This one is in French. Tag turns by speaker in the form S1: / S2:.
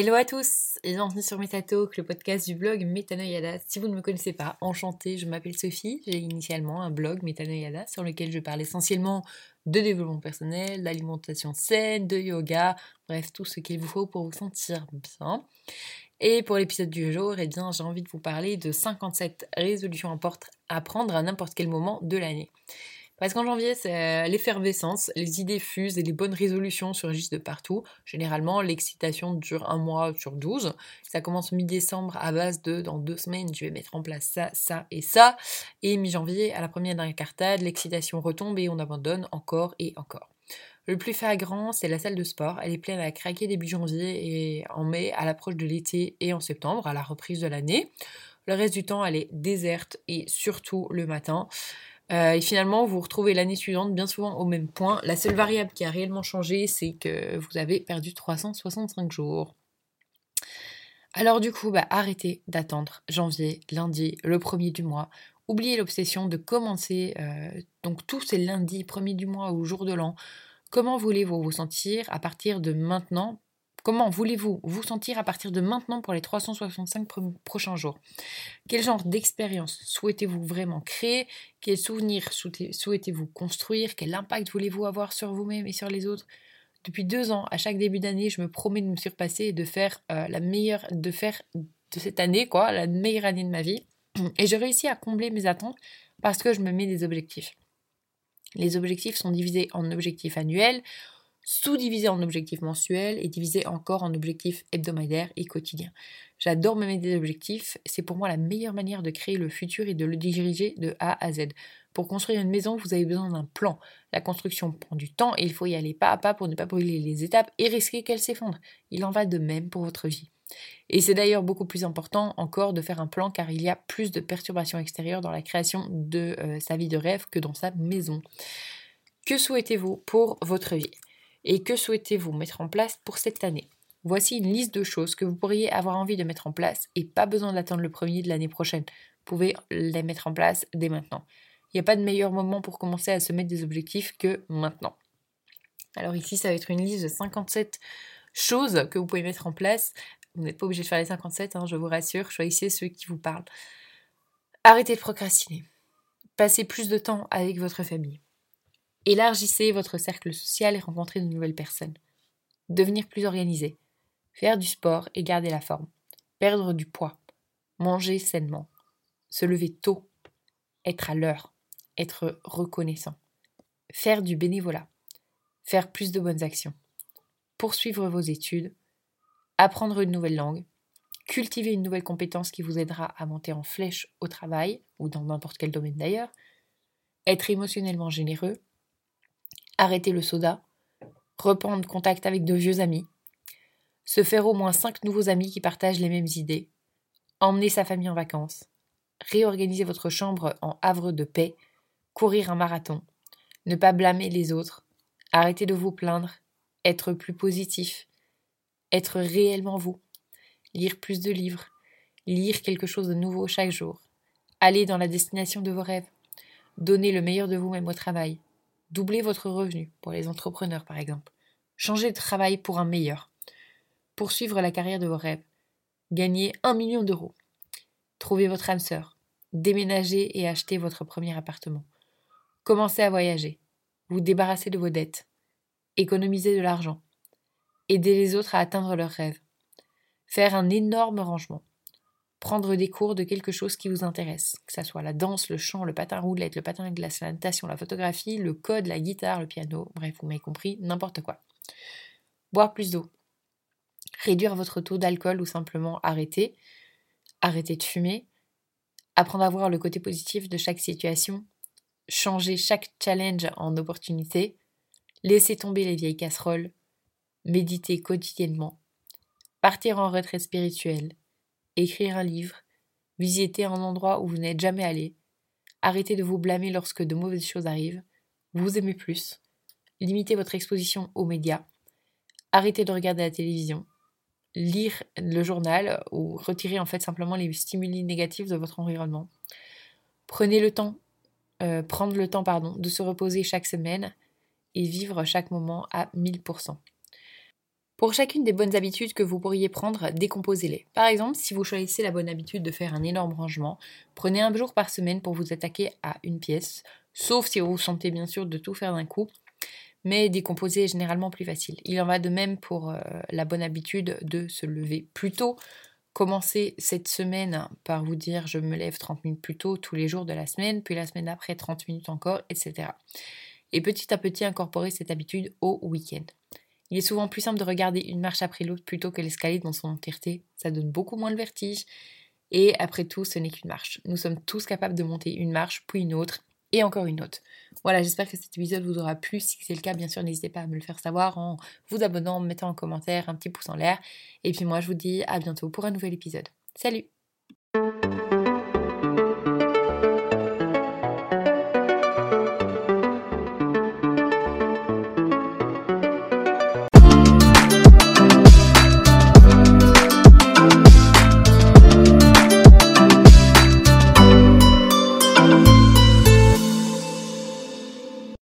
S1: Hello à tous et bienvenue sur MetaTalk, le podcast du blog Metanoyada. Si vous ne me connaissez pas, enchantée, je m'appelle Sophie. J'ai initialement un blog Metanoyada sur lequel je parle essentiellement de développement personnel, d'alimentation saine, de yoga, bref, tout ce qu'il vous faut pour vous sentir bien. Et pour l'épisode du jour, eh bien, j'ai envie de vous parler de 57 résolutions à prendre à n'importe quel moment de l'année. Parce qu'en janvier, c'est euh, l'effervescence, les idées fusent et les bonnes résolutions surgissent de partout. Généralement, l'excitation dure un mois sur 12. Ça commence mi-décembre à base de dans deux semaines, je vais mettre en place ça, ça et ça. Et mi-janvier, à la première d'un cartade, l'excitation retombe et on abandonne encore et encore. Le plus flagrant, c'est la salle de sport. Elle est pleine à craquer début janvier et en mai, à l'approche de l'été et en septembre, à la reprise de l'année. Le reste du temps, elle est déserte et surtout le matin. Euh, et finalement, vous vous retrouvez l'année suivante bien souvent au même point. La seule variable qui a réellement changé, c'est que vous avez perdu 365 jours. Alors du coup, bah, arrêtez d'attendre janvier, lundi, le premier du mois. Oubliez l'obsession de commencer euh, donc tous ces lundis, premier du mois ou jour de l'an. Comment voulez-vous vous sentir à partir de maintenant Comment voulez-vous vous sentir à partir de maintenant pour les 365 prochains jours? Quel genre d'expérience souhaitez-vous vraiment créer? Quels souvenirs souhaitez-vous construire? Quel impact voulez-vous avoir sur vous-même et sur les autres? Depuis deux ans, à chaque début d'année, je me promets de me surpasser et de faire euh, la meilleure, de faire de cette année quoi, la meilleure année de ma vie. Et je réussis à combler mes attentes parce que je me mets des objectifs. Les objectifs sont divisés en objectifs annuels, sous-divisé en objectifs mensuels et divisé encore en objectifs hebdomadaires et quotidiens. J'adore me mettre des objectifs, c'est pour moi la meilleure manière de créer le futur et de le diriger de A à Z. Pour construire une maison, vous avez besoin d'un plan. La construction prend du temps et il faut y aller pas à pas pour ne pas brûler les étapes et risquer qu'elle s'effondre. Il en va de même pour votre vie. Et c'est d'ailleurs beaucoup plus important encore de faire un plan car il y a plus de perturbations extérieures dans la création de euh, sa vie de rêve que dans sa maison. Que souhaitez-vous pour votre vie? Et que souhaitez-vous mettre en place pour cette année? Voici une liste de choses que vous pourriez avoir envie de mettre en place et pas besoin d'attendre le premier de l'année prochaine. Vous pouvez les mettre en place dès maintenant. Il n'y a pas de meilleur moment pour commencer à se mettre des objectifs que maintenant. Alors ici, ça va être une liste de 57 choses que vous pouvez mettre en place. Vous n'êtes pas obligé de faire les 57, hein, je vous rassure, choisissez ceux qui vous parlent. Arrêtez de procrastiner. Passez plus de temps avec votre famille. Élargissez votre cercle social et rencontrez de nouvelles personnes. Devenir plus organisé. Faire du sport et garder la forme. Perdre du poids. Manger sainement. Se lever tôt. Être à l'heure. Être reconnaissant. Faire du bénévolat. Faire plus de bonnes actions. Poursuivre vos études. Apprendre une nouvelle langue. Cultiver une nouvelle compétence qui vous aidera à monter en flèche au travail ou dans n'importe quel domaine d'ailleurs. Être émotionnellement généreux arrêter le soda, reprendre contact avec de vieux amis, se faire au moins cinq nouveaux amis qui partagent les mêmes idées, emmener sa famille en vacances, réorganiser votre chambre en havre de paix, courir un marathon, ne pas blâmer les autres, arrêter de vous plaindre, être plus positif, être réellement vous, lire plus de livres, lire quelque chose de nouveau chaque jour, aller dans la destination de vos rêves, donner le meilleur de vous-même au travail, Doublez votre revenu, pour les entrepreneurs par exemple. Changez de travail pour un meilleur. Poursuivre la carrière de vos rêves. Gagner un million d'euros. Trouvez votre âme sœur. Déménager et acheter votre premier appartement. Commencez à voyager. Vous débarrasser de vos dettes. Économiser de l'argent. Aider les autres à atteindre leurs rêves. Faire un énorme rangement prendre des cours de quelque chose qui vous intéresse, que ce soit la danse, le chant, le patin roulette, le patin glace, la natation, la photographie, le code, la guitare, le piano, bref, vous m'avez compris, n'importe quoi. Boire plus d'eau. Réduire votre taux d'alcool ou simplement arrêter. Arrêter de fumer. Apprendre à voir le côté positif de chaque situation. Changer chaque challenge en opportunité. Laisser tomber les vieilles casseroles. Méditer quotidiennement. Partir en retraite spirituelle écrire un livre, visiter un endroit où vous n'êtes jamais allé, arrêter de vous blâmer lorsque de mauvaises choses arrivent, vous aimez plus, limiter votre exposition aux médias, arrêter de regarder la télévision, lire le journal ou retirer en fait simplement les stimuli négatifs de votre environnement. Prenez le temps, euh, prendre le temps pardon, de se reposer chaque semaine et vivre chaque moment à 1000%. Pour chacune des bonnes habitudes que vous pourriez prendre, décomposez-les. Par exemple, si vous choisissez la bonne habitude de faire un énorme rangement, prenez un jour par semaine pour vous attaquer à une pièce, sauf si vous vous sentez bien sûr de tout faire d'un coup, mais décomposer est généralement plus facile. Il en va de même pour euh, la bonne habitude de se lever plus tôt. Commencez cette semaine par vous dire je me lève 30 minutes plus tôt tous les jours de la semaine, puis la semaine d'après 30 minutes encore, etc. Et petit à petit incorporer cette habitude au week-end. Il est souvent plus simple de regarder une marche après l'autre plutôt que l'escalier dans son entièreté. Ça donne beaucoup moins le vertige. Et après tout, ce n'est qu'une marche. Nous sommes tous capables de monter une marche, puis une autre, et encore une autre. Voilà, j'espère que cet épisode vous aura plu. Si c'est le cas, bien sûr, n'hésitez pas à me le faire savoir en vous abonnant, en me mettant en commentaire un petit pouce en l'air. Et puis moi, je vous dis à bientôt pour un nouvel épisode. Salut